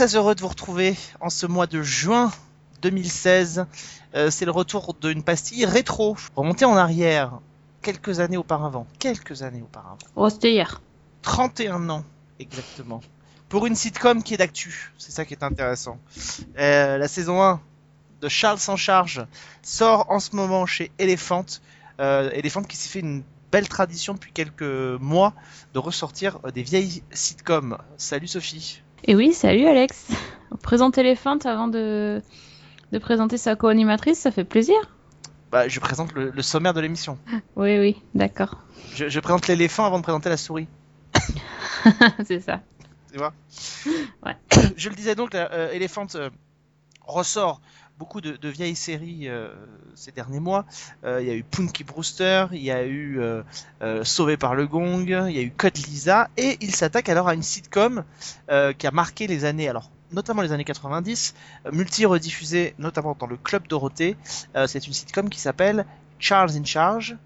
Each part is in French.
très heureux de vous retrouver en ce mois de juin 2016. Euh, c'est le retour d'une pastille rétro, remontée en arrière, quelques années auparavant. Quelques années auparavant. Oh, c'était hier. 31 ans, exactement. Pour une sitcom qui est d'actu, c'est ça qui est intéressant. Euh, la saison 1 de Charles sans charge sort en ce moment chez Elephant. Euh, Elephant qui s'est fait une belle tradition depuis quelques mois de ressortir des vieilles sitcoms. Salut Sophie. Et oui, salut Alex. Présenter Elephant avant de, de présenter sa co-animatrice, ça fait plaisir. Bah, je présente le, le sommaire de l'émission. Oui, oui, d'accord. Je, je présente l'éléphant avant de présenter la souris. c'est ça. Tu vois? Ouais. Je le disais donc, euh, ressort beaucoup de, vieilles séries euh, ces derniers mois. Euh, Il y a eu Punky Brewster, il y a eu euh, Sauvé par le Gong, il y a eu Code Lisa, et il s'attaque alors à une sitcom qui a marqué les années, alors notamment les années 90, euh, multi-rediffusée notamment dans le Club Dorothée. C'est une sitcom qui s'appelle Charles in Charge,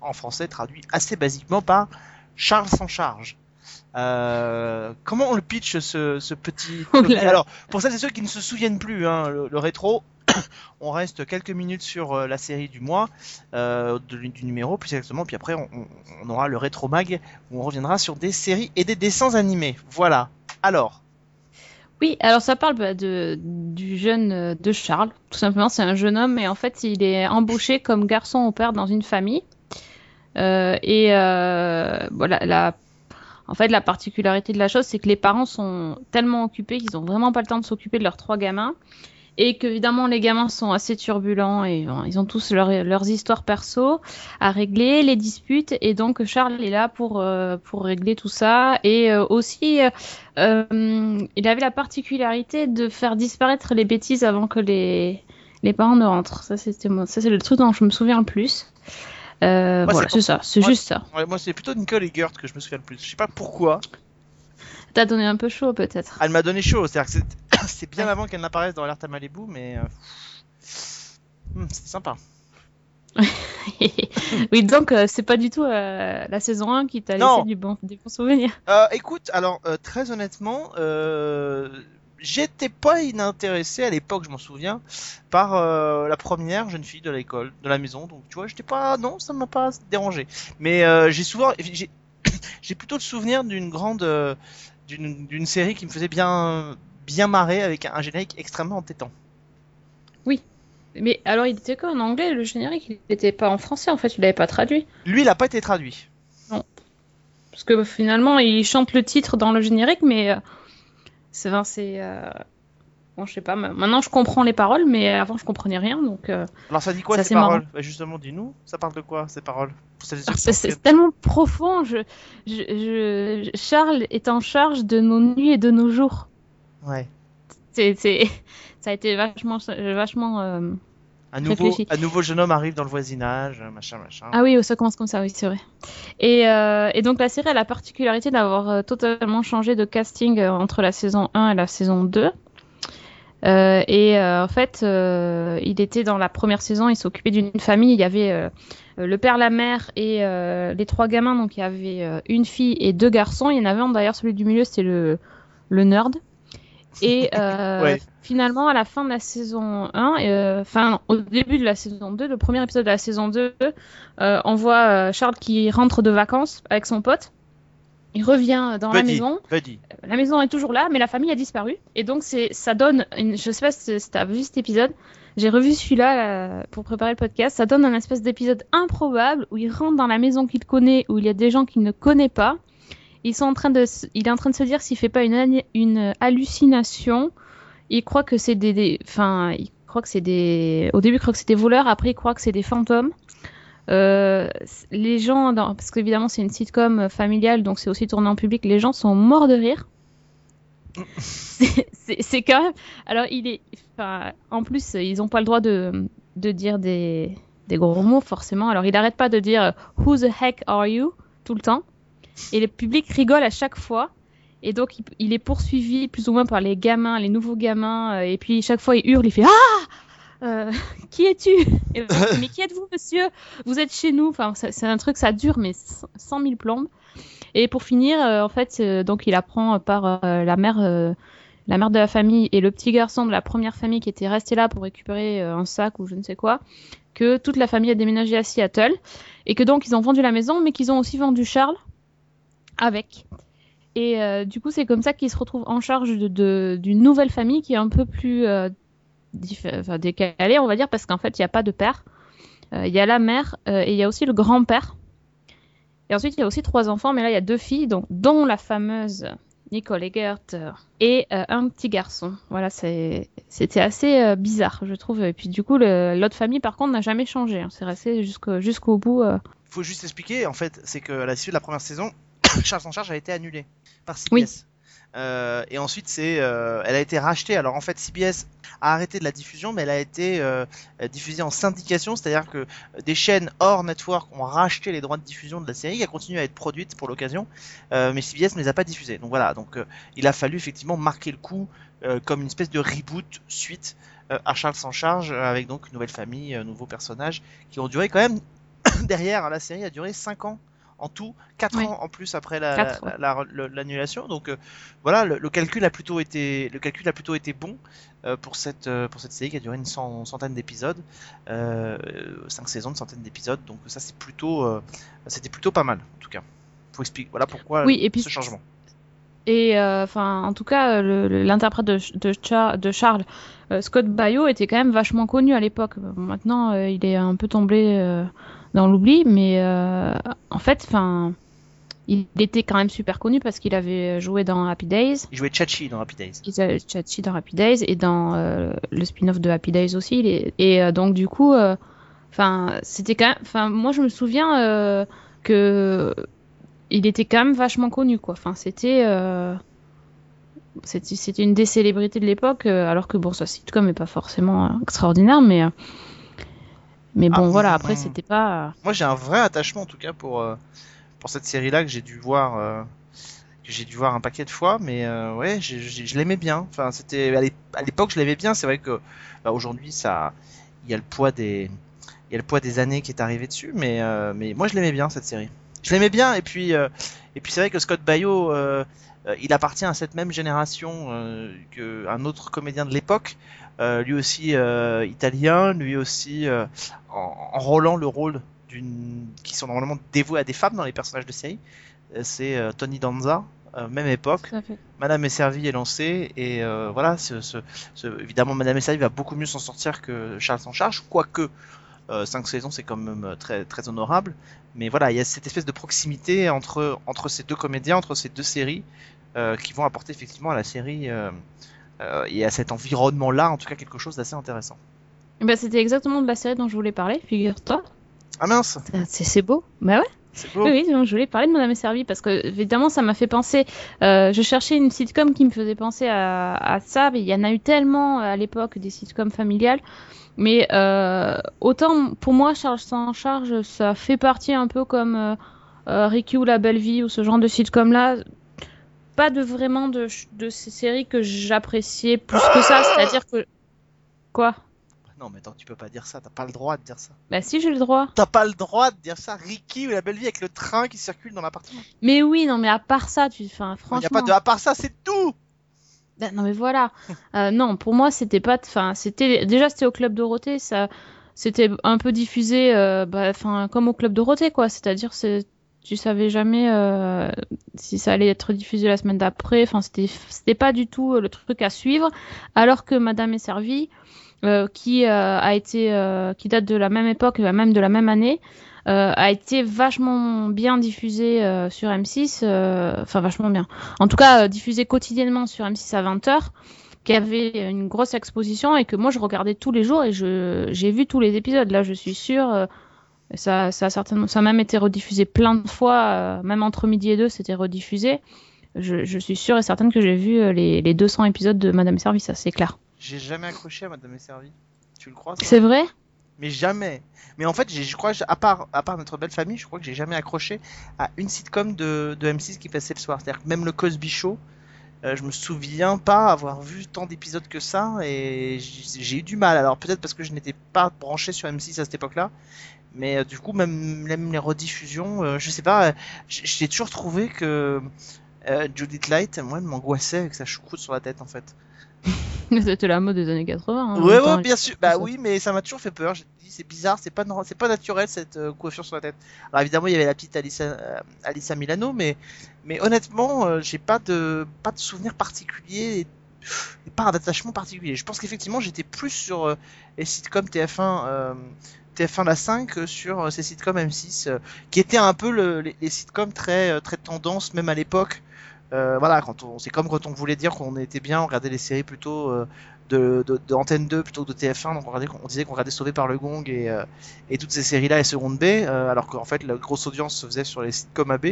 en français traduit assez basiquement par Charles sans charge. Euh, comment on le pitch ce, ce petit Oh. Alors pour celles et ceux qui ne se souviennent plus, hein, le, le rétro, on reste quelques minutes sur euh, la série du mois, euh, du numéro plus exactement, puis après on, aura le rétro mag où on reviendra sur des séries et des dessins animés. Voilà. Alors, Oui, alors ça parle bah, de, du jeune de Charles. Tout simplement, c'est un jeune homme et en fait, il est embauché comme garçon au père dans une famille. Euh, et euh, voilà, la, en fait, la particularité de la chose, c'est que les parents sont tellement occupés qu'ils ont vraiment pas le temps de s'occuper de leurs trois gamins. Et qu'évidemment, les gamins sont assez turbulents et ils ont tous leur- leurs histoires perso à régler, les disputes. Et donc, Charles est là pour, euh, pour régler tout ça. Et euh, aussi, euh, il avait la particularité de faire disparaître les bêtises avant que les, parents ne rentrent. Ça. Ça, c'est le truc dont je me souviens le plus. Euh, Moi, voilà, c'est ça. C'est juste ça. ouais, moi c'est plutôt Nicole Eggert que je me souviens le plus. Je sais pas pourquoi. T'as donné un peu chaud, peut-être. Elle m'a donné chaud, c'est-à-dire que c'est- bien avant qu'elle n'apparaisse dans Alerte à Malibu, mais euh, hmm, c'était sympa. oui, donc, euh, c'est pas du tout euh, la saison 1 qui t'a laissé du bon, des bons souvenirs. Euh, écoute, alors très honnêtement, j'étais pas inintéressé à l'époque, je m'en souviens, par euh, la première jeune fille de l'école, de la maison. Donc tu vois, j'étais pas, non, ça m'a pas dérangé. Mais euh, j'ai souvent, j'ai, plutôt le souvenir d'une grande, euh, d'une, d'une série qui me faisait bien, bien marrer avec un générique extrêmement entêtant. Mais alors, il était quoi en anglais, le générique? Il était pas en français, en fait, il l'avait pas traduit. Lui, il a pas été traduit. Parce que finalement, il chante le titre dans le générique, mais euh, c'est. enfin, c'est euh, Bon, je sais pas, ma- maintenant je comprends les paroles, mais avant je comprenais rien, donc. euh, Alors ça dit quoi Ça, ces paroles? Bah, Justement, dis-nous, ça parle de quoi ces paroles? C'est tellement profond. Je, je, je- Charles est en charge de nos nuits et de nos jours. Ouais. C'est, c'est, ça a été vachement, vachement. euh, Un nouveau, Réfléchis. un nouveau jeune homme arrive dans le voisinage, machin, machin. Ah oui, ça commence comme ça, oui, c'est vrai. Et, euh, et donc la série a la particularité d'avoir euh, totalement changé de casting euh, entre la saison 1 et la saison 2. Euh, et euh, en fait, euh, il était dans la première saison, il s'occupait d'une famille. Il y avait euh, euh, le père, la mère et euh, les trois gamins. Donc il y avait euh, une fille et deux garçons. Il y en avait un d'ailleurs, celui du milieu, c'était le, le nerd. Et euh, Ouais. finalement, à la fin de la saison 1, euh, enfin au début de la saison 2, le premier épisode de la saison 2, euh, on voit euh, Charles qui rentre de vacances avec son pote. Il revient dans la maison. Buddy. La maison est toujours là, mais la famille a disparu. Et donc, c'est, ça donne, une, je sais pas si tu as vu cet épisode, j'ai revu celui-là euh, pour préparer le podcast. Ça donne un espèce d'épisode improbable où il rentre dans la maison qu'il connaît, où il y a des gens qu'il ne connaît pas. Ils sont en train de, il est en train de se dire s'il fait pas une, hallucination. Il croit que c'est des, enfin, il croit que c'est des, au début il croit que c'est des voleurs, après il croit que c'est des fantômes. Euh, les gens, parce qu'évidemment c'est une sitcom familiale, donc c'est aussi tourné en public, les gens sont morts de rire. C'est- quand même. Alors il est, en plus ils ont pas le droit de, de dire des, des gros mots forcément. Alors il arrête pas de dire Who the heck are you? tout le temps, et le public rigole à chaque fois. Et donc, il, est poursuivi plus ou moins par les gamins, les nouveaux gamins. euh, et puis, chaque fois, il hurle, il fait Ah Euh, Qui es-tu? Mais qui êtes-vous, monsieur? Vous êtes chez nous. Enfin, c'est un truc, ça dure, mais 100 000 plombes. Et pour finir, euh, en fait, donc, il apprend par la mère. la mère de la famille et le petit garçon de la première famille qui était resté là pour récupérer un sac ou je ne sais quoi, que toute la famille a déménagé à Seattle et que donc ils ont vendu la maison, mais qu'ils ont aussi vendu Charles avec. Et euh, du coup, c'est comme ça qu'ils se retrouvent en charge de- de- d'une nouvelle famille qui est un peu plus euh, décalée, on va dire, parce qu'en fait, il n'y a pas de père. Euh, Il y a la mère et il y a aussi le grand-père. Et ensuite, il y a aussi trois enfants, mais là, il y a deux filles, dont la fameuse Nicole Eggert euh, et un petit garçon. Voilà, c'était assez bizarre, je trouve. Et puis, du coup, l'autre famille, par contre, n'a jamais changé. hein. C'est resté jusqu'au jusqu'au bout. euh. faut juste expliquer, en fait, c'est que à la suite de la première saison, Charles en charge a été annulée par CBS. Oui. Euh, et ensuite, c'est, euh, elle a été rachetée. Alors en fait, CBS a arrêté de la diffusion, mais elle a été euh, diffusée en syndication, c'est-à-dire que des chaînes hors network ont racheté les droits de diffusion de la série, qui a continué à être produite pour l'occasion, mais CBS ne les a pas diffusées. Donc voilà, donc il a fallu effectivement marquer le coup comme une espèce de reboot suite à Charles s'en charge, avec donc une nouvelle famille, nouveaux personnages, qui ont duré quand même derrière, la série a duré 5 ans en tout, 4 Oui. ans en plus après la- Quatre, la- la- le- l'annulation. Donc euh, voilà, le, le calcul a plutôt été, le calcul a plutôt été bon euh, pour cette euh, pour cette série qui a duré une cent- centaine d'épisodes, euh, 5 saisons, une centaine d'épisodes. Donc ça c'est plutôt, c'était plutôt pas mal en tout cas. Faut expliquer, voilà pourquoi Oui, et puis ce changement. Et euh, enfin, en tout cas, le- le- l'interprète de, de, Char- de Charles, euh, Scott Baio, était quand même vachement connu à l'époque. Maintenant, euh, il est un peu tombé dans l'oubli, mais euh, en fait, enfin, il était quand même super connu parce qu'il avait joué dans Happy Days, Il jouait Chachi dans Happy Days. il a Chachi dans Happy Days et dans euh, le spin-off de Happy Days aussi. est- Et euh, donc, du coup, euh, enfin, c'était quand même, enfin, moi, je me souviens que il était quand même vachement connu, quoi. Enfin, c'était, c'était, une des célébrités de l'époque, alors que bon, sa sitcom est pas forcément extraordinaire, mais, mais bon, Ah, voilà. mm, Après, c'était pas. euh, Moi j'ai un vrai attachement en tout cas pour euh, pour cette série-là que j'ai dû voir euh, que j'ai dû voir un paquet de fois, mais euh, ouais, je l'aimais bien. Enfin, c'était à l'é- à l'époque je l'aimais bien. C'est vrai que bah, aujourd'hui ça, il y a le poids des il y a le poids des années qui est arrivé dessus, mais mais moi je l'aimais bien cette série. Je l'aimais bien et puis et puis c'est vrai que Scott Baio il appartient à cette même génération euh, que un autre comédien de l'époque, lui aussi euh, italien, lui aussi euh, en, enrôlant le rôle d'une qui sont normalement dévoués à des femmes dans les personnages de série. Euh, C'est euh, Tony Danza, euh, même époque. Madame est servie est lancée et euh, voilà, ce, ce- ce- évidemment Madame est servie va beaucoup mieux s'en sortir que Charles s'en charge, quoique 5 saisons c'est quand même euh, très très honorable. Mais voilà, il y a cette espèce de proximité entre entre ces deux comédiens, entre ces deux séries, euh, qui vont apporter effectivement à la série euh, euh, et à cet environnement-là, en tout cas quelque chose d'assez intéressant. Ben, c'était exactement de la série dont je voulais parler, figure-toi. Ah mince, C'est, beau. Bah ouais. c'est beau. Oui, oui, donc je voulais parler de Madame est servie parce que évidemment ça m'a fait penser. euh, je cherchais une sitcom qui me faisait penser à, à ça, mais il y en a eu tellement euh, à l'époque des sitcoms familiales. Mais euh, autant pour moi, Charles sans charge, ça fait partie un peu comme euh, euh, Ricky ou La Belle Vie ou ce genre de sitcom là. Pas de vraiment de, de ces séries que j'appréciais plus que ça, c'est-à-dire que. Quoi? Non mais attends, tu peux pas dire ça, t'as pas le droit de dire ça. Bah si, j'ai le droit. T'as pas le droit de dire ça, Ricky ou la belle vie avec le train qui circule dans l'appartement. Mais oui, non, mais à part ça, tu. Enfin, Il franchement. n'y a pas de à part ça, c'est tout. Ben, non mais voilà. Euh, non, pour moi c'était pas. Enfin, c'était déjà c'était au club Dorothée, ça, c'était un peu diffusé, euh, bah, enfin comme au club Dorothée quoi. C'est-à-dire c'est, tu savais jamais euh, si ça allait être diffusé la semaine d'après. Enfin, c'était, c'était pas du tout euh, le truc à suivre. Alors que Madame est servie, euh, qui euh, a été, euh, qui date de la même époque, euh, même de la même année. a été vachement bien diffusé sur M6, euh, enfin vachement bien en tout cas diffusé quotidiennement sur M6 à 20h, qui avait une grosse exposition et que moi je regardais tous les jours et je j'ai vu tous les épisodes. Là, je suis sûre, ça, ça, a certainement, ça a même été rediffusé plein de fois, euh, même entre midi et deux, c'était rediffusé. Je, je suis sûre et certaine que j'ai vu euh, les, les 200 épisodes de Madame Service, ça c'est clair. J'ai jamais accroché à Madame est servie. Tu le crois C'est vrai? Mais jamais. Mais en fait, je crois, à part, à part notre belle famille, je crois que j'ai jamais accroché à une sitcom de, de M6 qui passait le soir. C'est-à-dire que même le Cosby Show, euh, je me souviens pas avoir vu tant d'épisodes que ça et j'ai eu du mal. Alors peut-être parce que je n'étais pas branché sur M6 à cette époque-là. Mais euh, du coup, même, même les rediffusions, euh, je sais pas, j'ai toujours trouvé que euh, Judith Light, moi, elle m'angoissait avec sa choucroute sur la tête en fait. C'était la mode des années 80. hein, Ouais, ouais, bien sûr. Bah ça. oui, mais ça m'a toujours fait peur. J'ai dit, c'est bizarre, c'est pas, c'est pas naturel cette euh, coiffure sur la tête. Alors évidemment, il y avait la petite Alissa, euh, Alissa Milano, mais, mais honnêtement, euh, j'ai pas de, pas de souvenir particulier et, et pas d'attachement particulier. Je pense qu'effectivement, j'étais plus sur les sitcoms TF1, euh, TF1 la 5 que sur euh, ces sitcoms M6, euh, qui étaient un peu le- les, sitcoms très, euh, très tendance, même à l'époque. Voilà, quand on, c'est comme quand on voulait dire qu'on était bien, on regardait les séries plutôt euh, de, Antenne 2 plutôt que de TF1, donc on, regardait, on disait qu'on regardait Sauvé par le Gong et, toutes ces séries-là et Seconde B, alors qu'en fait la grosse audience se faisait sur les sitcoms AB.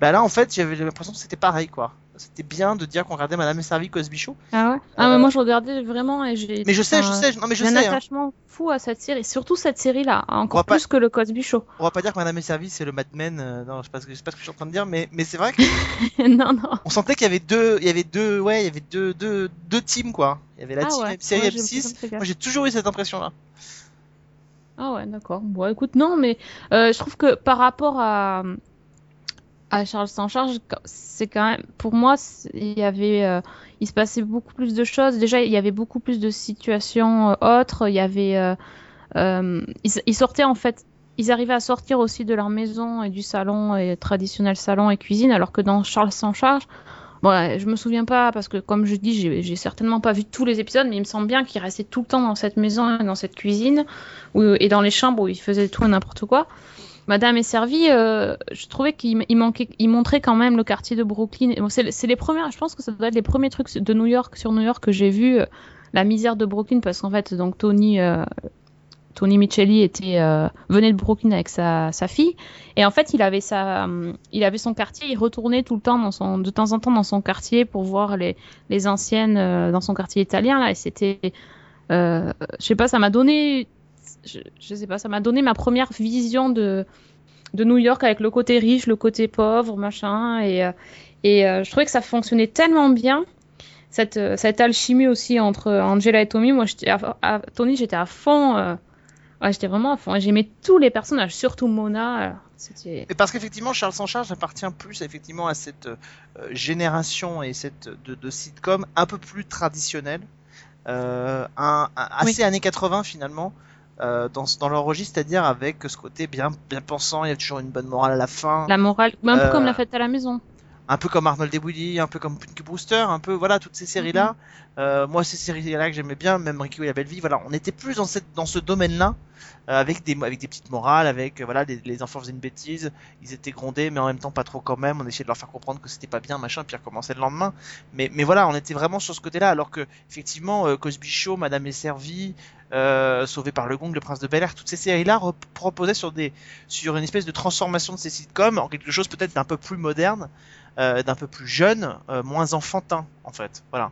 Bah là en fait j'avais l'impression que c'était pareil quoi. C'était bien de dire qu'on regardait Madame et Servie Cosby Show. Ah ouais? Ah, Euh, mais moi je regardais vraiment et j'ai. Mais je sais, je sais, non mais je J'ai un sais. hein. attachement fou à cette série, surtout cette série-là, On va encore pas- plus que le Cosby Show. On va pas dire que Madame et Servie c'est le Mad Men, euh, non, je sais pas que, je sais pas ce que je suis en train de dire, mais, mais c'est vrai qu'on non, non. sentait qu'il y avait deux, il y avait deux, ouais, il y avait deux, deux, deux teams quoi. Il y avait la Ah team ouais, série ouais, j'ai M6. pas fait gaffe. Moi j'ai toujours eu cette impression là. Ah ouais, d'accord. Bon, écoute, non, mais euh, je trouve que par rapport à, à Charles sans charge, c'est quand même, pour moi, il y avait, euh, il se passait beaucoup plus de choses. Déjà, il y avait beaucoup plus de situations euh, autres. Il y avait, euh, euh, ils, ils sortaient en fait, ils arrivaient à sortir aussi de leur maison et du salon et traditionnel salon et cuisine, alors que dans Charles sans charge, Bon, ouais, je me souviens pas parce que comme je dis, j'ai certainement pas vu tous les épisodes, mais il me semble bien qu'il restait tout le temps dans cette maison dans cette cuisine et dans les chambres où il faisait tout et n'importe quoi. Madame est servie, euh, je trouvais qu'il montrait quand même le quartier de Brooklyn. C'est les premières, je pense que ça doit être les premiers trucs de New York sur New York que j'ai vu euh, la misère de Brooklyn parce qu'en fait donc Tony euh, Tony Micheli était euh, venait de Brooklyn avec sa, fille et en fait il avait son quartier il retournait tout le temps de temps en temps dans son quartier pour voir les anciennes dans son quartier italien là et c'était je sais pas ça m'a donné je, je sais pas ça m'a donné ma première vision de de New York avec le côté riche le côté pauvre machin et euh, et euh, je trouvais que ça fonctionnait tellement bien cette, euh, cette alchimie aussi entre Angela et Tommy moi à, à- Tony j'étais à fond euh, Ouais, j'étais vraiment à fond. Et J'aimais tous les personnages, surtout Mona. Et parce qu'effectivement, Charles sans charge appartient plus effectivement à cette euh, génération et cette de, de sitcom un peu plus traditionnelle, un, un- assez années 80 finalement. Euh, dans, dans leur registre, c'est-à-dire avec ce côté bien, bien pensant, il y a toujours une bonne morale à la fin, La morale, un peu Euh, comme la fête à la maison. un peu comme Arnold et Willy, un peu comme Punky Brewster, un peu voilà toutes ces séries-là. Euh, moi, ces séries-là que j'aimais bien, même Ricky et la Belle Vie, voilà, on était plus dans cette dans ce domaine-là, euh, avec des avec des petites morales, avec euh, voilà les, les enfants faisaient une bêtise, ils étaient grondés, mais en même temps pas trop quand même. On essayait de leur faire comprendre que c'était pas bien, machin, puis ils recommençaient le lendemain. Mais mais voilà, on était vraiment sur ce côté-là, alors que effectivement euh, Cosby Show, Madame est servie, euh, Sauvé par le Gong, Le Prince de Bel Air, toutes ces séries-là proposaient sur des sur une espèce de transformation de ces sitcoms en quelque chose peut-être d'un peu plus moderne, euh, d'un peu plus jeune, euh, moins enfantin en fait. Voilà.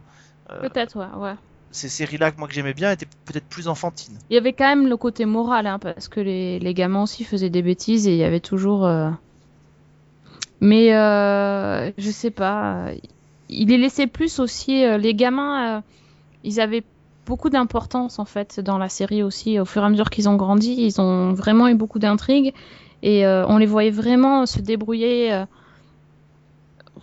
Peut-être, ouais, ouais. ces séries-là que moi que j'aimais bien étaient peut-être plus enfantines. Il y avait quand même le côté moral, hein, parce que les, les gamins aussi faisaient des bêtises et il y avait toujours. Mais je sais pas. Il les laissait plus aussi. les gamins, ils avaient beaucoup d'importance en fait dans la série aussi. Au fur et à mesure qu'ils ont grandi, ils ont vraiment eu beaucoup d'intrigues. Et euh, on les voyait vraiment se débrouiller. euh,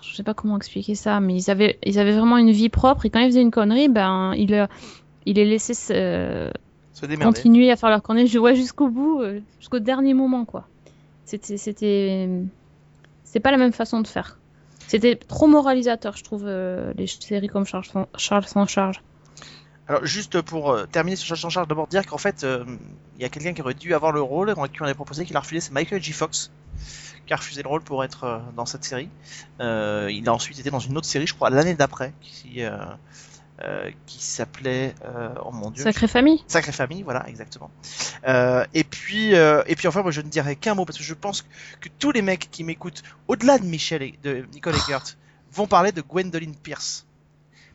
Je sais pas comment expliquer ça, mais ils avaient, ils avaient vraiment une vie propre. Et quand ils faisaient une connerie, ben ils, ils les laissaient se, Se continuer à faire leur conneries je vois jusqu'au bout euh, jusqu'au dernier moment quoi. C'était c'était c'est pas la même façon de faire. C'était trop moralisateur je trouve euh, les séries comme Charles Charles sans charge Alors juste pour euh, terminer sur Charles en charge, d'abord dire qu'en fait euh, il y a quelqu'un qui aurait dû avoir le rôle, et qui on avait proposé qu'il a refusé, c'est Michael J. Fox qui a refusé le rôle pour être euh, dans cette série. Euh, il a ensuite été dans une autre série, je crois l'année d'après, qui qui s'appelait oh mon dieu Sacrée famille Sacrée famille, voilà, exactement. Et puis, et puis enfin, moi, je ne dirais qu'un mot parce que je pense que, que tous les mecs qui m'écoutent, au-delà de Michel et de Nicole Eggert, vont parler de Gwendoline Pierce.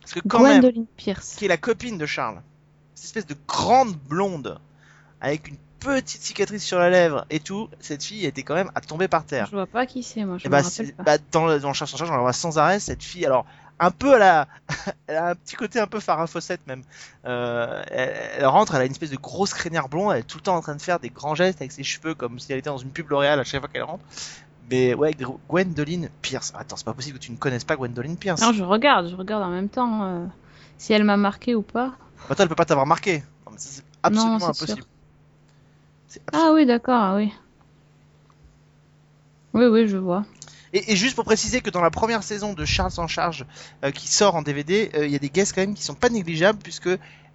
Parce que quand même, Gwendoline Pierce qui est la copine de Charles, cette espèce de grande blonde avec une petite cicatrice sur la lèvre et tout, cette fille était quand même à tomber par terre. Je vois pas qui c'est, moi. Je Et me bah, rappelle c'est- pas. bah, dans, le, dans Cherche en charge, on la voit sans arrêt, cette fille. Alors, un peu, elle a, elle a un petit côté un peu Farah Fawcett même. Euh, elle, elle rentre, elle a une espèce de grosse crinière blonde, elle est tout le temps en train de faire des grands gestes avec ses cheveux comme si elle était dans une pub L'Oréal à chaque fois qu'elle rentre. Mais ouais, Gwendoline Pierce. Attends, c'est pas possible que tu ne connaisses pas Gwendoline Pierce. Non, je regarde, je regarde en même temps euh, si elle m'a marqué ou pas. Bah, toi, elle peut pas t'avoir marqué. Non, mais ça, c'est absolument impossible. sûr. C'est absolument- Ah oui, d'accord, ah oui. Oui, oui, je vois. Et, et juste pour préciser que dans la première saison de Charles en charge euh, qui sort en DVD, euh, il y a des guests quand même qui sont pas négligeables puisque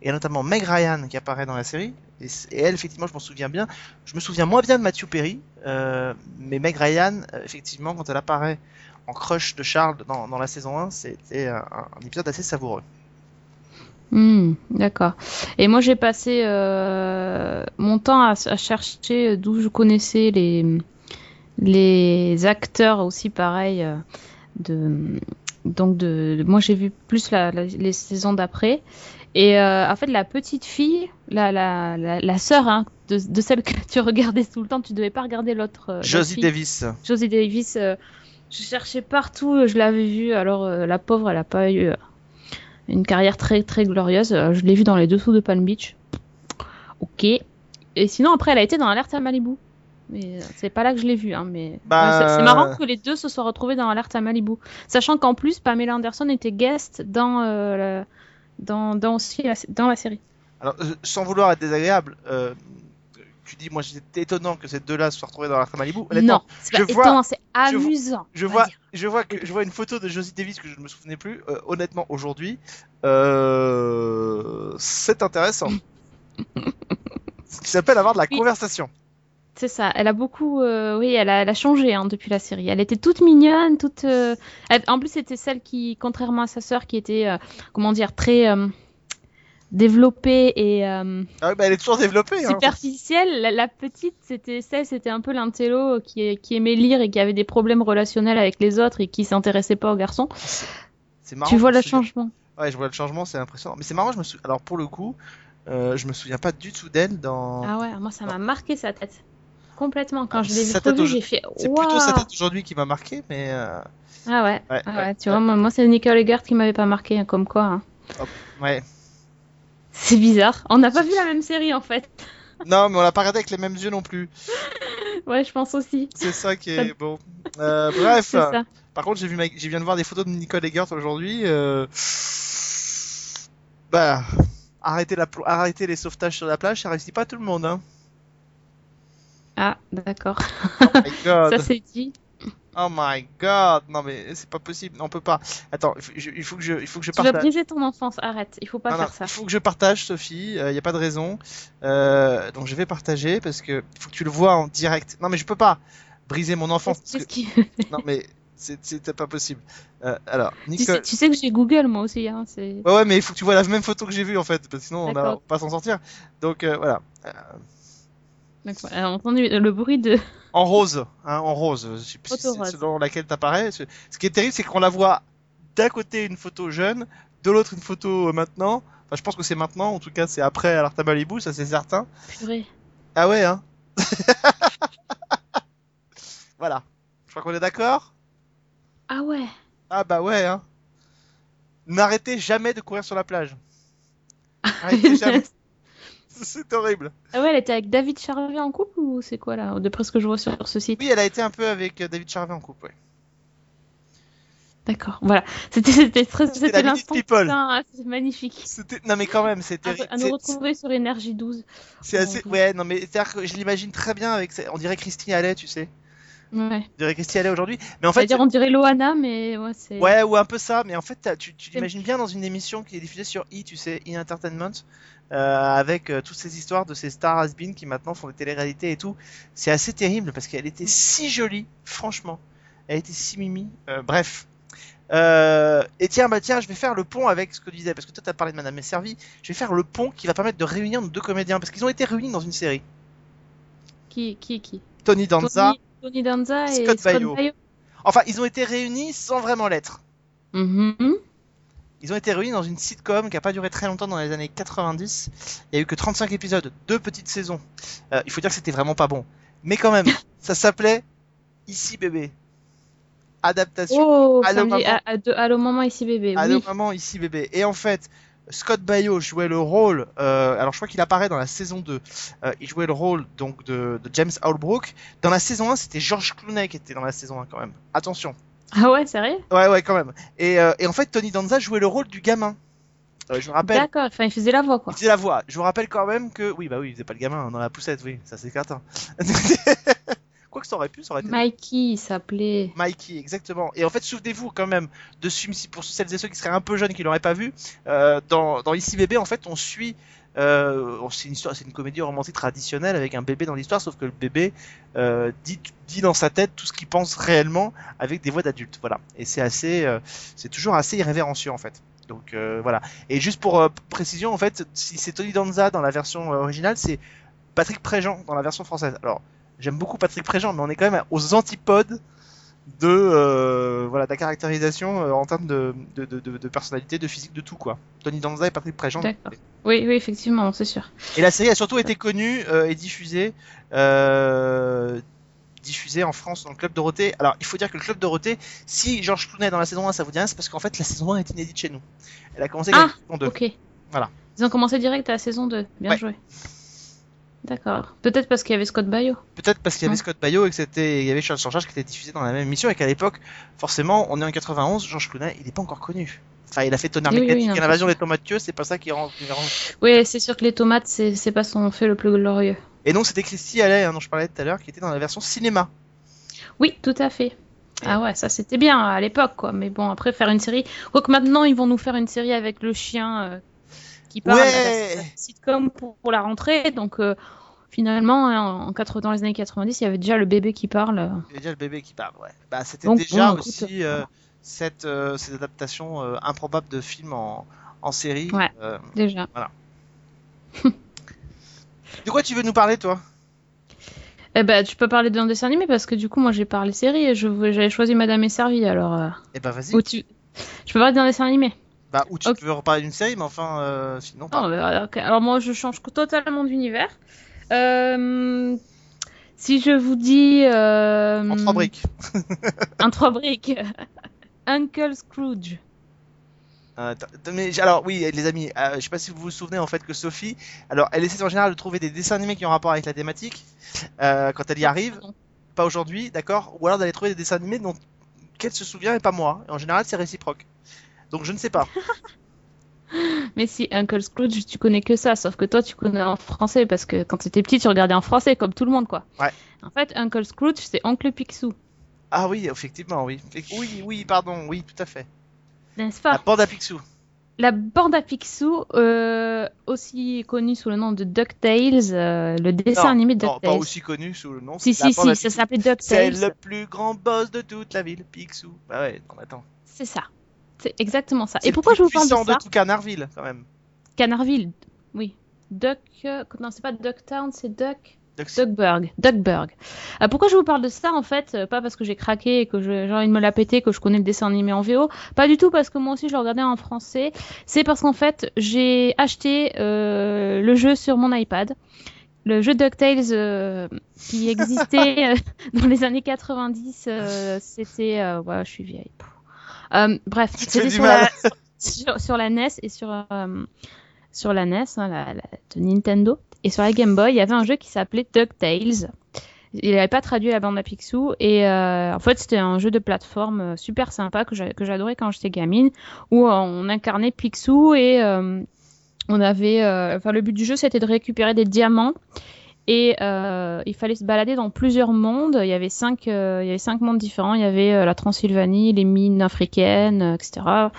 a notamment Meg Ryan qui apparaît dans la série et, et elle effectivement je m'en souviens bien. Je me souviens moins bien de Matthew Perry, euh, mais Meg Ryan euh, effectivement quand elle apparaît en crush de Charles dans, dans la saison 1, c'était un, épisode assez savoureux. Hmm, d'accord. Et moi, j'ai passé euh, mon temps à, chercher d'où je connaissais les, les acteurs aussi, pareil. de, donc, de, moi, j'ai vu plus la- la- les saisons d'après. Et euh, en fait, la petite fille, la, la, la, la sœur hein, de, de celle que tu regardais tout le temps, tu devais pas regarder l'autre. euh, Josie. Davis. Josie Davis, euh, je cherchais partout, je l'avais vue. Alors, la pauvre, elle a pas eu une carrière très très glorieuse. Je l'ai vue dans les dessous de Palm Beach. Ok. Et sinon, après, elle a été dans Alerte à Malibu. Mais c'est pas là que je l'ai vue. Hein, mais Bah, Ouais, c'est- marrant que les deux se soient retrouvés dans Alerte à Malibu. Sachant qu'en plus, Pamela Anderson était guest dans, la- dans, dans, aussi la, dans la série. Alors euh, sans vouloir être désagréable, euh, tu dis moi j'étais étonnant que ces deux-là se soient retrouvés dans la Malibu. Honnêtement, Non, c'est étonnant, c'est amusant. Je vois, je vois que je vois une photo de Josie Davis que je ne me souvenais plus. Euh, honnêtement, aujourd'hui, euh, c'est intéressant. Ce qui s'appelle avoir de la Oui. conversation. C'est ça, elle a beaucoup, euh, oui, elle a, elle a changé hein, depuis la série. Elle était toute mignonne, toute. euh, elle- en plus, c'était celle qui, contrairement à sa sœur, qui était, euh, comment dire, très développée et Ah oui, bah, elle est toujours développée. Hein. superficielle. La, la petite, c'était celle, c'était un peu l'intello qui, qui aimait lire et qui avait des problèmes relationnels avec les autres et qui s'intéressait pas aux garçons. C'est marrant. tu vois le changement. Ouais, je vois le changement, c'est impressionnant. Mais c'est marrant, je me sou... Alors pour le coup, je me souviens pas du tout d'elle dans. Ah ouais, moi, ça m'a marqué sa tête. Complètement. Quand Ah, je l'ai au- j'ai fait. C'est plutôt sa tête aujourd'hui qui m'a marqué, mais. euh, Ah ouais. Ouais, Ah ouais, ouais, tu vois, moi, c'est Nicole Eggert qui m'avait pas marqué, hein, comme quoi. hein. Ouais. C'est bizarre. On n'a pas vu la même série en fait. Non, mais on l'a pas regardé avec les mêmes yeux non plus. Ouais, je pense aussi. C'est ça qui est bon. Euh, bref. Ça. Par contre, j'ai vu, ma... j'ai viens de voir des photos de Nicole Eggert aujourd'hui. Euh... Bah, arrêter la, arrêter les sauvetages sur la plage, ça réussit pas à tout le monde. Hein. Ah, d'accord. Oh my god. Ça c'est dit. Oh my god. Non mais c'est pas possible. On peut pas. Attends, il faut, je- il faut que je, il faut que je Tu vas partage. briser ton enfance. Arrête. Il faut pas Non, non, faire ça. Il faut que je partage, Sophie. Il n'y a pas de raison. Euh, donc je vais partager parce que faut que tu le vois en direct. Non mais je peux pas briser mon enfance. parce que- qui- Non mais c'était pas possible. Euh, alors, tu, sais, Nicole. tu sais que j'ai Google moi aussi. Hein. Ouais, ouais, mais il faut que tu vois la même photo que j'ai vue en fait, parce que sinon on va D'accord. pas s'en sortir. Donc euh, voilà. Donc, on a entendu le bruit de. en rose, hein, en rose, je sais plus si c'est selon laquelle t'apparais. Ce qui est terrible, c'est qu'on la voit d'un côté une photo jeune, de l'autre une photo euh, maintenant. Enfin, je pense que c'est maintenant, en tout cas c'est après Alerta Malibu, ça c'est certain. Purée. Ah ouais, hein Voilà. Je crois qu'on est d'accord? Ah ouais. Ah bah ouais, hein N'arrêtez jamais de courir sur la plage. Arrêtez jamais. C'est horrible. Ah ouais, elle était avec David Charvet en couple ou c'est quoi là D'après ce que je vois sur ce site. Oui, elle a été un peu avec euh, David Charvet en couple, ouais. D'accord. Voilà. C'était c'était très- C'était c'était l'instant. Putain, C'est magnifique. C'était... Non mais quand même, c'est À, terrible. à nous retrouver sur énergie 12. C'est assez. Bon, Ouais, non mais c'est-à-dire que je l'imagine très bien avec. On dirait Christy Allais, tu sais. Ouais. On dirait Christy Allais aujourd'hui. Mais en fait. dire on dirait Loana, mais ouais, c'est. Ouais, ou un peu ça. Mais en fait, tu, tu l'imagines bien dans une émission qui est diffusée sur E, tu sais, E Entertainment, euh, avec euh, toutes ces histoires de ces stars has-been qui maintenant font des téléréalités et tout. C'est assez terrible parce qu'elle était si jolie, franchement. Elle était si mimi. Euh, bref. Euh, et tiens, bah tiens, je vais faire le pont avec ce que tu disais, parce que toi t'as parlé de Madame Messervy. Je vais faire le pont qui va permettre de réunir nos deux comédiens, parce qu'ils ont été réunis dans une série. Qui, qui, qui? Tony Danza. Tony, Tony Danza et Scott Scott Baio. Baio. Enfin, ils ont été réunis sans vraiment l'être. Mhm. Ils ont été réunis dans une sitcom qui a pas duré très longtemps dans les années 90. Il y a eu que 35 épisodes, deux petites saisons. Euh, il faut dire que c'était vraiment pas bon. Mais quand même, ça s'appelait Ici bébé. Adaptation. Oh, Allô, maman. ah, ah, de- Allô maman ici bébé. Allô oui. maman, ici bébé. Et en fait, Scott Baio jouait le rôle. euh, alors je crois qu'il apparaît dans la saison 2. Euh, il jouait le rôle donc de, de James Holbrook. Dans la saison 1, c'était George Clooney qui était dans la saison 1 quand même. Attention. Ah ouais, sérieux? Ouais ouais quand même. Et, euh, et en fait, Tony Danza jouait le rôle du gamin. Euh, je me rappelle. D'accord, enfin il faisait la voix quoi. Il faisait la voix. Je vous rappelle quand même que oui bah oui, il faisait pas le gamin dans la poussette, oui, ça c'est certain. Quoi que ça aurait pu, ça aurait été. Mikey il s'appelait. Mikey, exactement. Et en fait, souvenez-vous quand même de ce film, pour celles et ceux qui seraient un peu jeunes qui l'auraient pas vu, euh, dans, dans Ici bébé, en fait, on suit. Euh, c'est une comédie romantique traditionnelle avec un bébé dans l'histoire, sauf que le bébé euh, dit, dans sa tête tout ce qu'il pense réellement avec des voix d'adultes. Voilà. Et c'est assez, euh, c'est toujours assez irrévérencieux en fait. Donc voilà. Et juste pour précision, en fait, si c'est Tony Danza dans la version originale, c'est Patrick Préjean dans la version française. Alors, j'aime beaucoup Patrick Préjean, mais on est quand même aux antipodes de euh, voilà la caractérisation euh, en termes de, de, de, de- de personnalité, de physique, de tout quoi. Tony Danza et Patrick Préjean. Oui, oui, effectivement, c'est sûr. Et la série a surtout été connue euh, et diffusée euh, diffusée en France dans le Club Dorothée. Alors, il faut dire que le Club Dorothée, si Georges Clooney est dans la saison 1, ça vous dit rien, c'est parce qu'en fait la saison 1 est inédite chez nous. Elle a commencé Ah, la saison 2. Ok. Voilà. Ils ont commencé direct à la saison 2. Bien Ouais. joué. D'accord. Peut-être parce qu'il y avait Scott Baio. Peut-être parce qu'il y avait Ouais. Scott Baio et que c'était il y avait Charles Charge qui était diffusé dans la même émission et qu'à l'époque, forcément, on est en 91, Georges Clooney, il n'est pas encore connu. Enfin, il a fait Tonnerre Oui, mécanique l'invasion des tomates tueuses, c'est pas ça qui rend, Oui, c'est sûr que les tomates, c'est c'est pas son fait le plus glorieux. Et donc c'était Christy Allais, hein, dont je parlais tout à l'heure, qui était dans la version cinéma. Oui, tout à fait. Ah ouais, ça c'était bien à l'époque, quoi. Mais bon, après faire une série. Quoique maintenant, ils vont nous faire une série avec le chien euh, qui parle. Ouais. la sitcom pour, pour la rentrée. Donc euh, finalement, hein, en 80, dans les années 90, il y avait déjà le bébé qui parle. euh. Il y a déjà le bébé qui parle, ouais. Bah, c'était Donc, déjà bon, écoute, aussi euh, cette, euh, cette adaptation euh, improbable de film en, en série. Ouais. Euh, Déjà. de quoi tu veux nous parler, toi? Eh ben, tu peux parler d'un dessin animé parce que du coup, moi, j'ai parlé série et je j'avais choisi Madame est servie. Alors, euh, Eh ben, vas-y. tu... je peux parler d'un dessin animé? Bah, ou tu Ok. veux reparler d'une série, mais enfin, euh, sinon, pas. Bah, ok. Alors moi, je change totalement d'univers. Euh, Si je vous dis... euh, En trois briques. Un trois briques. Uncle Scrooge. Euh, mais alors oui les amis, euh, je sais pas si vous vous souvenez en fait que Sophie, alors elle essaie en général de trouver des dessins animés qui ont rapport avec la thématique euh, quand elle y arrive, pas aujourd'hui, d'accord, ou alors d'aller trouver des dessins animés dont qu'elle se souvient et pas moi. Et en général c'est réciproque. Donc je ne sais pas. Mais si, Uncle Scrooge, tu connais que ça, sauf que toi, tu connais en français, parce que quand tu étais petit, tu regardais en français, comme tout le monde, quoi. Ouais. En fait, Uncle Scrooge, c'est Oncle Picsou, Ah oui, effectivement, oui. Oui, oui, pardon, oui, tout à fait. n'est-ce La pas bande à Picsou. La bande à Picsou, euh, aussi connue sous le nom de DuckTales, euh, le dessin Non, animé de Non, pas DuckTales. aussi connu sous le nom. Si, c'est la si, si, ça s'appelait C'est DuckTales. le plus grand boss de toute la ville, Picsou. Bah ouais, non, attends. C'est ça. C'est exactement ça. Et pourquoi je vous parle de ça de tout Canardville, quand même. Canardville, oui. Duck... euh, Non, c'est pas Ducktown, c'est Duck... Duckburg. Duckburg. Euh, pourquoi je vous parle de ça en fait Euh, Pas parce que j'ai craqué et que j'ai envie de me la péter, que je connais le dessin animé en VO. Pas du tout parce que moi aussi je le regardais en français. C'est parce qu'en fait j'ai acheté euh, le jeu sur mon iPad. Le jeu DuckTales euh, qui existait dans les années 90, euh, c'était... ouais, je suis vieille. Euh, bref, c'était sur la, sur, sur la NES et sur, euh, sur la NES, hein, la, la- de Nintendo. Et sur la Game Boy, il y avait un jeu qui s'appelait DuckTales. Il n'avait pas traduit la bande à Picsou. Et euh, en fait, c'était un jeu de plateforme euh, super sympa que j'a- que j'adorais quand j'étais gamine, où euh, on incarnait Picsou et euh, on avait. euh, Enfin, le but du jeu, c'était de récupérer des diamants. Et euh, il fallait se balader dans plusieurs mondes. Il y avait cinq, euh, il y avait cinq mondes différents. Il y avait euh, la Transylvanie, les mines africaines, etc.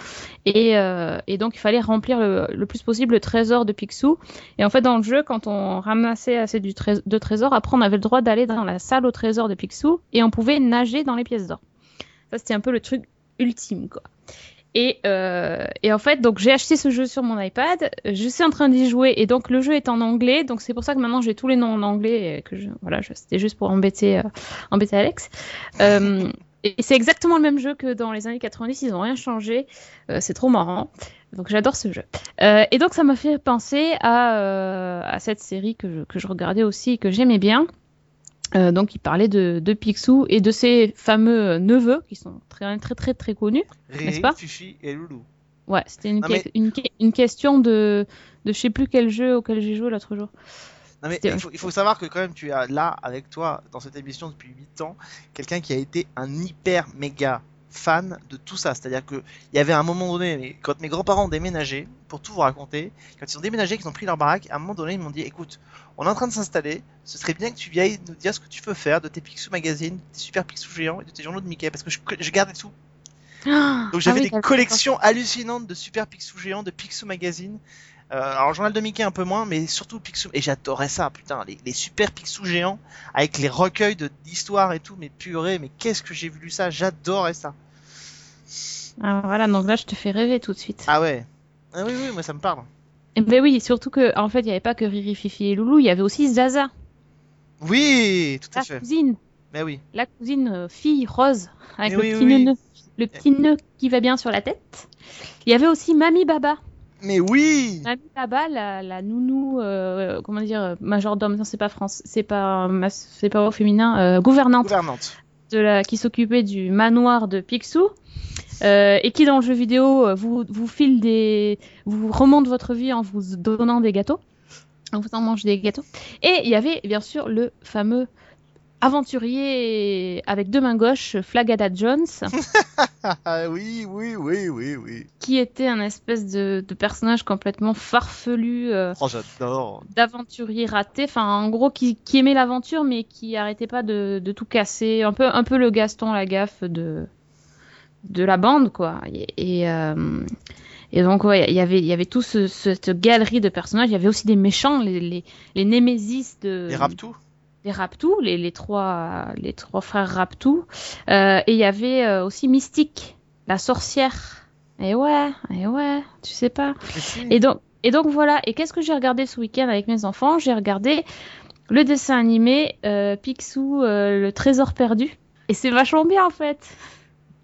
Et, donc il fallait remplir le, plus possible le trésor de Picsou. Et en fait, dans le jeu, quand on ramassait assez du trés- de trésors, après on avait le droit d'aller dans la salle au trésor de Picsou et on pouvait nager dans les pièces d'or. Ça, c'était un peu le truc ultime, quoi. Et, euh, et en fait, donc j'ai acheté ce jeu sur mon iPad. Je suis en train d'y jouer et donc le jeu est en anglais. Donc c'est pour ça que maintenant j'ai tous les noms en anglais. Et que voilà, c'était juste pour embêter, euh, embêter Alex. Euh, et c'est exactement le même jeu que dans les années 90, ils ont rien changé. C'est trop marrant. Donc j'adore ce jeu. Et donc ça m'a fait penser à, à cette série que je, que je regardais aussi et que j'aimais bien. Euh, donc il parlait de, de Picsou et de ses fameux neveux qui sont très très très très connus. Riri, pas Fifi et Loulou. Ouais, c'était une, mais- une, que- une question de, de je sais plus quel jeu auquel j'ai joué l'autre jour. Non mais il faut, il faut savoir que quand même tu as là avec toi dans cette émission depuis 8 ans quelqu'un qui a été un hyper méga fan de tout ça. C'est-à-dire que il y avait un moment donné, quand mes grands-parents ont déménagé, pour tout vous raconter, quand ils ont déménagé, qu'ils ont pris leur baraque, à un moment donné ils m'ont dit écoute, on est en train de s'installer, ce serait bien que tu viennes nous dire ce que tu peux faire de tes Picsou magazines, tes super Picsou géants et de tes journaux de Mickey parce que je, je gardais tout. Donc j'avais Ah oui, des collections hallucinantes de super Picsou géants, de Picsou magazine. Euh, alors journal de Mickey un peu moins, mais surtout Picsou. Et j'adorais ça, putain, les, les super Picsou géants avec les recueils d'histoires et tout. Mais purée, mais qu'est-ce que j'ai vu ça J'adorais ça. Ah, voilà, donc là je te fais rêver tout de suite. Ah ouais. Ah oui oui, moi ça me parle. Et ben oui, surtout que en fait il n'y avait pas que Riri, Fifi et Loulou, il y avait aussi Zaza, Oui, tout à la fait. cousine, Mais oui. la cousine euh, fille rose avec Mais le oui, petit oui. nœud, le petit nœud qui va bien sur la tête. Il y avait aussi Mamie Baba. Mais oui. Baba, la, la nounou, euh, comment dire, majordome, non c'est pas France, c'est pas, c'est pas au féminin, euh, gouvernante Gouvernante. de la, qui s'occupait du manoir de Picsou. euh, et qui dans le jeu vidéo vous, vous file des, vous remonte votre vie en vous donnant des gâteaux, en vous en mange des gâteaux. Et il y avait bien sûr le fameux aventurier avec deux mains gauches, Flagada Jones, Ah oui oui oui oui oui. qui était un espèce de, de personnage complètement farfelu, euh, Oh j'adore. d'aventurier raté, enfin en gros qui, qui aimait l'aventure mais qui arrêtait pas de, de tout casser, un peu un peu le Gaston Lagaffe de de la bande quoi. Et, et, euh, et donc ouais, il y avait y avait tout ce, cette galerie de personnages, il y avait aussi des méchants, les les, les némésis de Les. Les Raptou, les, les trois les trois frères Raptou, Euh, et il y avait euh, aussi Mystique, la sorcière. Et ouais, et ouais, tu sais pas. Et donc, et donc voilà. Et qu'est-ce que j'ai regardé ce week-end avec mes enfants? J'ai regardé le dessin animé euh, Picsou, euh, le trésor perdu. Et c'est vachement bien en fait.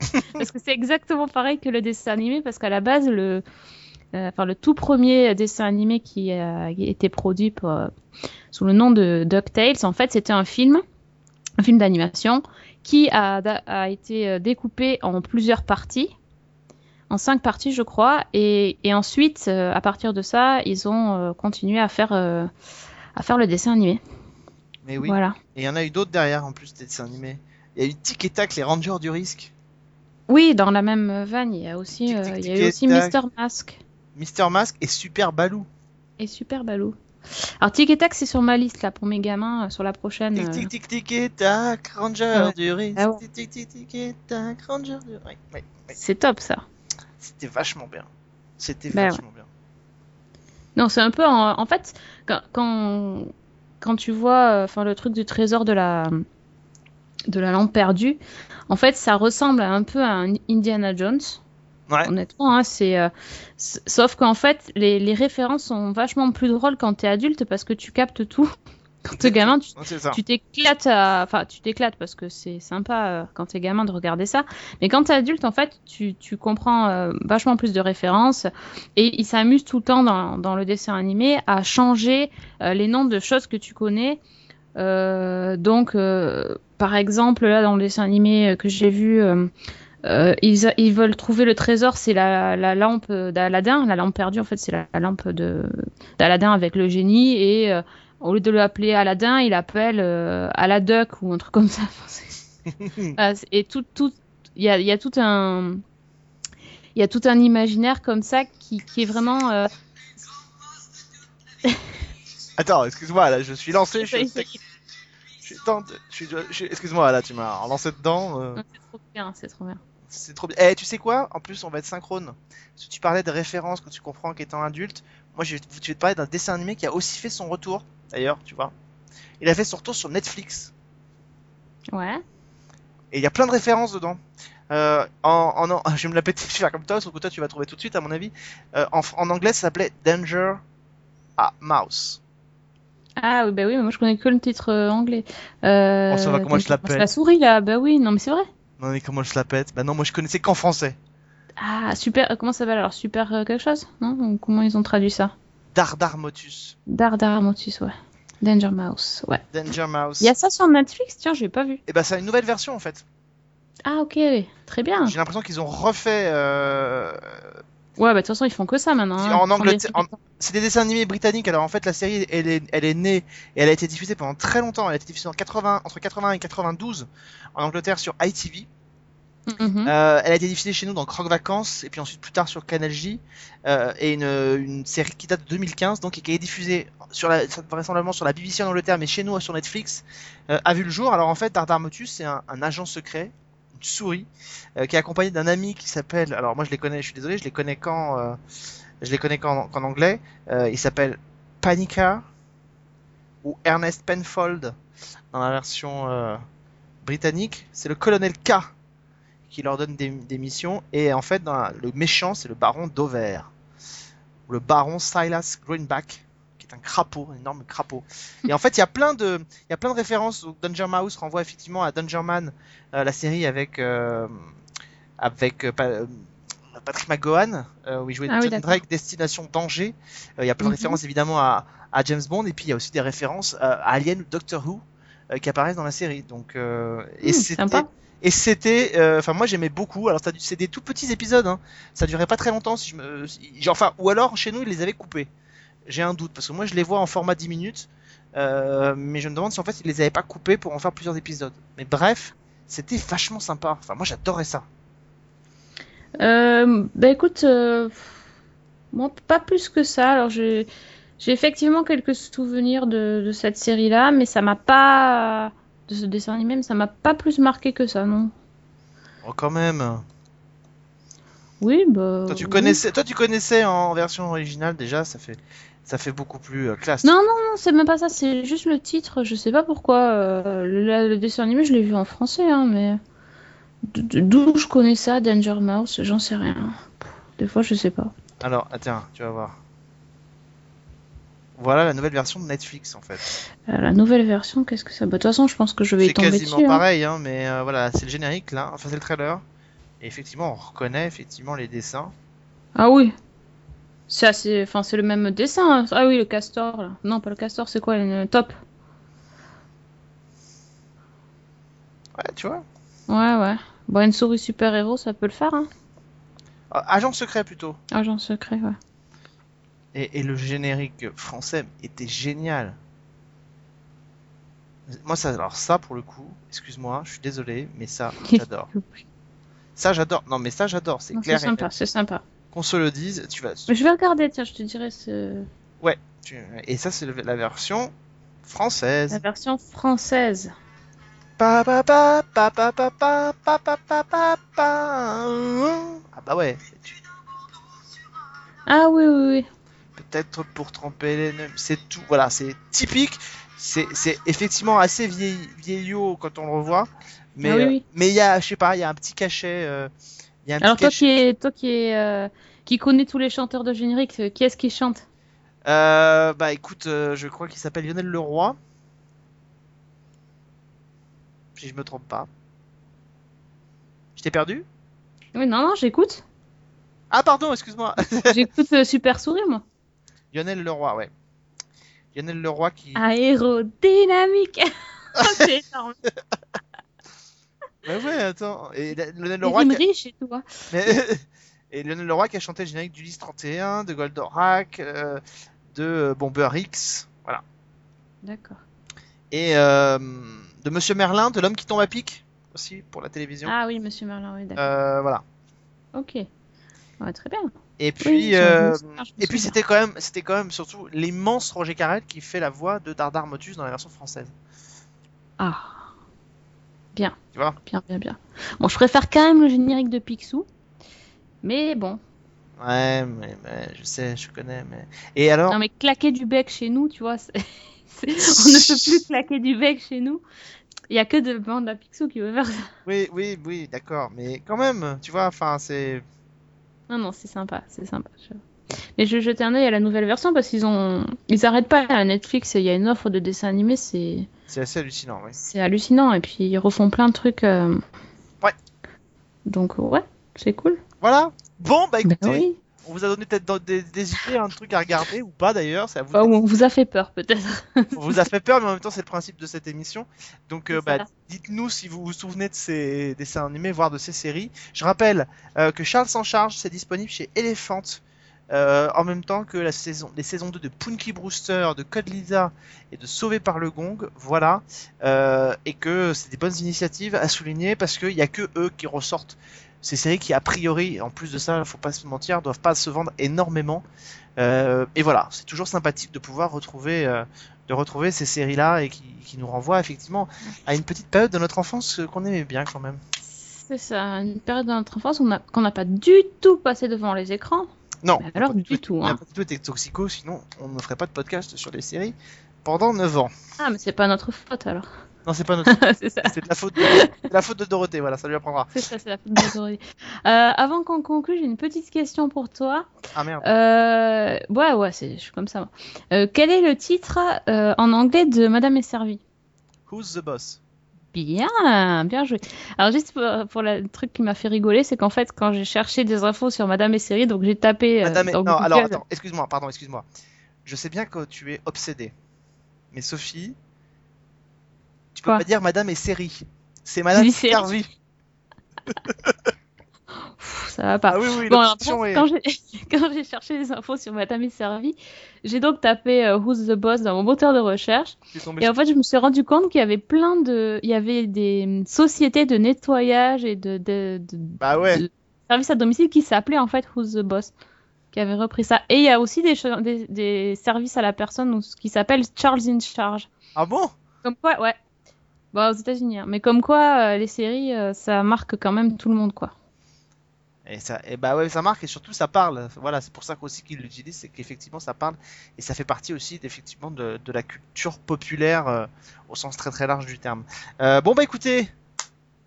parce que c'est exactement pareil que le dessin animé, parce qu'à la base, le, enfin, le tout premier dessin animé qui a été produit pour, euh, sous le nom de DuckTales, en fait, c'était un film, un film d'animation, qui a, a été euh, découpé en plusieurs parties en cinq parties, je crois. Et, et ensuite, euh, à partir de ça, ils ont euh, continué à faire, euh, à faire le dessin animé. Mais oui. Voilà. Et il y en a eu d'autres derrière en plus des dessins animés. Il y a eu Tic et Tac, les Rangers du risque. Oui, dans la même veine, il y a aussi, Tic, euh, il y a eu aussi. Mister Mask Mister Mask et Super Baloo. et Super Baloo. Alors Tic et Tac, c'est sur ma liste là pour mes gamins euh, sur la prochaine. Tic euh, tic tic tic et tac, Ranger Ouais. du risque. Ah ouais. Tic tic tic tic et tac, Ranger du risque. Ouais. C'est top ça. C'était vachement bien. C'était Bah vachement bien. Non, c'est un peu en, en fait quand, quand quand tu vois euh, enfin le truc du trésor de la de la lampe perdue, en fait ça ressemble un peu à un Indiana Jones. Ouais. Honnêtement, hein, c'est euh, sauf qu'en fait les, les références sont vachement plus drôles quand t'es adulte parce que tu captes tout. Quand t'es gamin, tu t'éclates enfin tu t'éclates parce que c'est sympa euh, quand t'es gamin de regarder ça mais quand t'es adulte en fait tu, tu comprends euh, vachement plus de références et il s'amuse tout le temps dans, dans le dessin animé à changer les noms de choses que tu connais donc par exemple là dans le dessin animé que j'ai vu euh, ils, veulent trouver le trésor, c'est la, la lampe d'Aladin. La lampe perdue, en fait, c'est la, la lampe d'Aladin avec le génie. Et euh, au lieu de l'appeler Aladin, il appelle euh, Aladuck ou un truc comme ça. C'est- Ah, c'est- et tout, tout, il y a, il y a tout un, il y a tout un imaginaire comme ça qui, qui est vraiment. euh, Attends, excuse-moi, là, je suis lancé. Je suis, c'est Excuse-moi, là, tu m'as relancé dedans. euh, trop bien, c'est trop bien. C'est trop bien. Eh, tu sais quoi? En plus, on va être synchrone. Parce que tu parlais de références que tu comprends qu'étant adulte. Moi, je vais, je vais te parler d'un dessin animé qui a aussi fait son retour, d'ailleurs, tu vois. Il a fait son retour sur Netflix. Ouais. Et il y a plein de références dedans. Euh, en, en, en- je vais me la péter, je vais faire comme toi, sauf que toi, tu vas trouver tout de suite, à mon avis. Euh, en, en anglais, ça s'appelait Danger à Mouse. Ah oui, bah oui, mais moi je connais que le titre euh, anglais. Euh, On saura comment je l'appelle. c'est La souris là, bah oui, non mais c'est vrai. Non, mais comment je la pète Bah non, moi je connaissais qu'en français. Ah, super. euh, Comment ça s'appelle alors Super euh, quelque chose Non? Ou Comment ils ont traduit ça? Dardar Motus. Dardar Motus, ouais. Danger Mouse, ouais. Danger Mouse. Il y a ça sur Netflix? Tiens, j'ai pas vu. Et bah, c'est une nouvelle version en fait. Ah, ok, très bien. J'ai l'impression qu'ils ont refait. euh, Ouais, bah de toute façon, ils font que ça maintenant. hein. En Angleterre- en- C'est des dessins animés britanniques. Alors en fait, la série, elle est, elle est née et elle a été diffusée pendant très longtemps. Elle a été diffusée en 80, entre 80 et 92 en Angleterre sur ITV. Mhm. Euh, elle a été diffusée chez nous dans Croque Vacances et puis ensuite plus tard sur Canal J. Euh, et une, une série qui date de 2015 donc et qui est diffusée sur la, vraisemblablement sur la BBC en Angleterre mais chez nous sur Netflix euh, a vu le jour. Alors en fait, Dardar Motus c'est un, un agent secret, souris euh, qui est accompagné d'un ami qui s'appelle. Alors moi je les connais, je suis désolé, je les connais qu'en euh, je les connais qu'en anglais. Euh, il s'appelle Panica ou Ernest Penfold dans la version britannique. C'est le colonel K qui leur donne des, missions. Et en fait, dans le méchant, c'est le baron Dover. Le baron Silas Greenback, un crapaud, un énorme crapaud. Et en fait, il y a plein de, il y a plein de références. Donc, Danger Mouse renvoie effectivement à Danger Man, euh, la série avec, euh, avec euh, Pa- Patrick McGowan, où il jouait Ah oui, John d'accord. Drake, Destination Danger. Il y a plein de Mhm. références évidemment à, à James Bond. Et puis, il y a aussi des références à Alien ou Doctor Who qui apparaissent dans la série. Donc, et Hmm, c'était sympa. et c'était, euh, enfin moi j'aimais beaucoup. Alors c'est des tout petits épisodes, hein. ça durait pas très longtemps. Si je me, si- genre, enfin, ou alors chez nous ils les avaient coupés. J'ai un doute parce que moi je les vois en format 10 minutes, euh, mais je me demande si en fait ils les avaient pas coupés pour en faire plusieurs épisodes. Mais bref, c'était vachement sympa. Enfin moi j'adorais ça. Euh, bah écoute, euh, moi pas plus que ça. Alors j'ai effectivement quelques souvenirs de, de cette série-là, mais ça m'a pas de ce dessin animé, mais ça m'a pas plus marqué que ça, non. Oh quand même. Oui, bah. Toi tu oui. connaissais, toi tu connaissais en version originale déjà, ça fait, ça fait beaucoup plus euh, classe. Non, non, non, c'est même pas ça, c'est juste le titre. Je sais pas pourquoi. euh, le, le dessin animé, je l'ai vu en français, hein, mais. D'où je connais ça, Danger Mouse, j'en sais rien. Des fois, je sais pas. Alors attends, tu vas voir. Voilà la nouvelle version de Netflix en fait. Euh, la nouvelle version, qu'est-ce que ça Bah, de toute façon, je pense que je vais y C'est tomber quasiment dessus. hein. pareil, hein, mais euh, voilà, c'est le générique là, enfin c'est le trailer. Et effectivement, on reconnaît effectivement les dessins. Ah oui. C'est assez... enfin, c'est le même dessin. hein. Ah oui, le castor, là. Non, pas le castor, c'est quoi le top? Ouais, tu vois. Ouais, ouais. Bon, une souris super-héros, ça peut le faire, hein. Ah, Agent secret plutôt. Agent secret, ouais. Et, et le générique français était génial. Moi, ça, alors ça pour le coup, excuse-moi, je suis désolé, mais ça, j'adore. Ça, j'adore. Non, mais ça, j'adore. C'est clair. C'est sympa, c'est sympa. Qu'on se le dise, tu vas. Mais je vais regarder, tiens, je te dirai ce... tu- Et ça, c'est la version française. la version française. Pa, pa, pa, pa, pa, pa, pa, pa, pa, pa, pa, pa. Ah bah ouais. Ah oui, oui, oui. Peut-être pour tremper les. C'est tout. Voilà, c'est typique. C'est c'est effectivement assez vieil, vieillot quand on le revoit. Mais Ah oui, euh, oui. mais il y a, je sais pas, il y a un petit cachet. euh, y a un Alors toi qui est, toi qui est, euh, qui connais tous les chanteurs de générique, euh, qui est-ce qui chante? Euh, bah écoute, euh, je crois qu'il s'appelle Lionel Leroy. Si je me trompe pas. Je t'ai perdu? Oui, non, non, j'écoute. Ah pardon, excuse-moi. j'écoute Super Souris, moi. Lionel Leroy, ouais. Lionel Leroy qui. Aérodynamique. c'est énorme. Bah ouais, attends. Et la- Lionel Leroy. qui a- riches et tout. hein. Mais- Et Lionel Leroy qui a chanté le générique d'Ulysse 31, de Goldorak, euh, de euh, Bomber X, voilà. D'accord. Et euh, de Monsieur Merlin, de L'homme qui tombe à pic, aussi, pour la télévision. Ah oui, Monsieur Merlin, oui, d'accord. Euh, voilà. Ok. Ouais, très bien. Et puis, euh, et puis c'était quand même, c'était quand même surtout l'immense Roger Carrel qui fait la voix de Dardar Motus dans la version française. Ah. Bien. Tu vois? Bien, bien, bien. Bon, je préfère quand même le générique de Picsou. Mais bon. Ouais, mais, mais je sais, je connais, mais. Et alors? Non, mais claquer du bec chez nous, tu vois, c'est- on ne peut plus claquer du bec chez nous. Il y a que de bande à Picsou qui veut faire ça. Oui, oui, oui, d'accord, mais quand même, tu vois, enfin, c'est. Non, non, c'est sympa, c'est sympa. je- Mais je vais jeter un œil à la nouvelle version parce qu'ils ont, ils arrêtent pas à Netflix. Il y a une offre de dessins animés, c'est, C'est assez hallucinant, oui. c'est hallucinant. Et puis ils refont plein de trucs. euh, Donc ouais, c'est cool. Voilà. Bon, bah Bah écoutez, oui. on vous a donné peut-être des, des idées, un truc à regarder ou pas d'ailleurs, à vous. Bah, on vous a fait peur peut-être. On vous a fait peur, mais en même temps, c'est le principe de cette émission. Donc, euh, bah, ça. dites-nous si vous vous souvenez de ces dessins animés, voire de ces séries. Je rappelle euh, que Charles s'en charge, c'est disponible chez Elephant. Euh, en même temps que les saisons 2 de Punky Brewster, de Code Lisa et de Sauvé par le Gong, voilà, Euh, et que c'est des bonnes initiatives à souligner parce qu'il n'y a que eux qui ressortent ces séries qui a priori, en plus de ça, faut pas se mentir, doivent pas se vendre énormément. Euh, et voilà, c'est toujours sympathique de pouvoir retrouver, ces séries-là et qui, nous renvoient effectivement à une petite période de notre enfance qu'on aimait bien quand même. C'est ça, une période de notre enfance qu'on n'a pas du tout passé devant les écrans. Non, alors, du tout, on n'a hein. pas du tout été toxico, sinon on ne ferait pas de podcast sur les séries pendant 9 ans. Ah, mais c'est pas notre faute alors. Non, c'est pas notre ça. c'est la faute de, la faute de Dorothée, voilà, ça lui apprendra. C'est ça, c'est la faute de Dorothée. Euh, avant qu'on conclue, j'ai une petite question pour toi. Ah merde. Euh, ouais, ouais, je suis comme ça. Euh, quel est le titre en anglais de Madame est servie Who's the boss? Bien, bien joué. Alors juste pour, pour la- le truc qui m'a fait rigoler, c'est qu'en fait quand j'ai cherché des infos sur Madame est série, donc j'ai tapé. euh, Madame est- dans Non, Google- alors attends, excuse-moi, pardon, excuse-moi. Je sais bien que tu es obsédée. Mais Sophie, tu peux Quoi pas dire Madame est série. C'est Madame. Servi. Ça va pas. Ah oui, oui, Bon, alors, l'option est... quand j'ai cherché des infos sur Madame est servie, j'ai donc tapé euh, Who's the Boss dans mon moteur de recherche. Et en fait, je me suis rendu compte qu'il y avait plein de, il y avait des hum, sociétés de nettoyage et de, de, de- Bah ouais. de services à domicile qui s'appelaient en fait Who's the Boss, qui avaient repris ça. Et il y a aussi des, cho- des, des services à la personne qui s'appellent Charles in Charge. Ah bon? Comme quoi, ouais. Bah, aux États-Unis. hein. Mais comme quoi, euh, les séries, euh, ça marque quand même tout le monde, quoi. Et ça, et bah ouais, ça marque et surtout ça parle. Voilà, c'est pour ça qu'aussi qu'ils l'utilisent, c'est qu'effectivement ça parle et ça fait partie aussi d'effectivement de, la culture populaire euh, au sens très très large du terme. Euh, bon bah écoutez,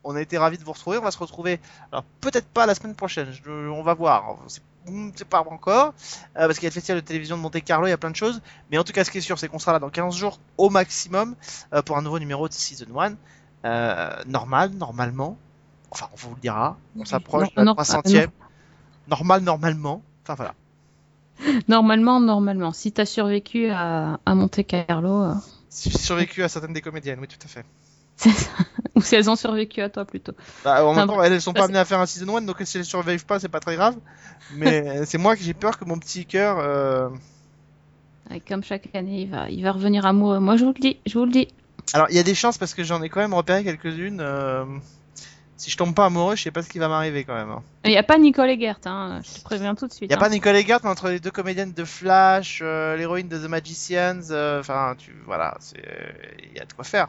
on a été ravis de vous retrouver. On va se retrouver, alors peut-être pas la semaine prochaine. on va voir. C'est c'est pas encore euh, parce qu'il y a le festival de télévision de Monte Carlo, il y a plein de choses. Mais en tout cas, ce qui est sûr, c'est qu'on sera là dans 15 jours au maximum euh, pour un nouveau numéro de Season 1. Euh, normal, normalement. Enfin, on vous le dira. On s'approche de la non, 300e. Normal, normalement. Enfin voilà. Normalement, normalement. Si t'as survécu à, à Monte Carlo, euh, Si j'ai survécu à certaines des comédiennes, oui, tout à fait. c'est ça. ou si elles ont survécu à toi plutôt. Bah, en même temps, elles, elles sont pas amenées à faire un season 1, donc si elles survivent pas, c'est pas très grave. Mais c'est moi que j'ai peur que mon petit cœur. euh, comme chaque année, il va, il va revenir amoureux. Moi, je vous le dis, je vous le dis. Alors, il y a des chances parce que j'en ai quand même repéré quelques-unes. euh, Si je tombe pas amoureux, je sais pas ce qui va m'arriver quand même. hein. Il n'y a pas Nicole Eggert, hein, je te préviens tout de suite. Il y a hein. pas Nicole Eggert, mais entre les deux comédiennes de Flash, euh, l'héroïne de The Magicians, euh, enfin, tu voilà, c'est il y a de quoi faire.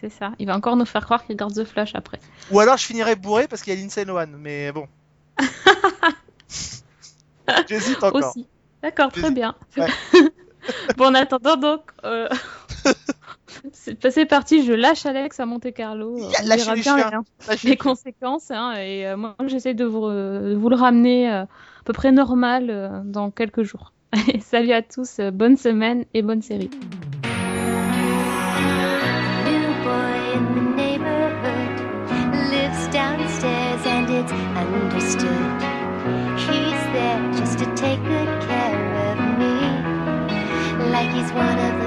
C'est ça. Il va encore nous faire croire qu'il garde The Flash après. Ou alors je finirai bourré parce qu'il y a Lindsay Lohan, mais bon. J'hésite encore. Aussi. D'accord, très bien. Ouais. bon, en attendant, donc, euh... c'est parti, je lâche Alex à Monte Carlo. Ya, On verra les bien chiens. les- les conséquences. Hein, et euh, moi, j'essaie de vous, de vous le ramener euh, à peu près normal euh, dans quelques jours. Salut à tous, euh, bonne semaine et bonne série. There just to take good care of me, like he's one of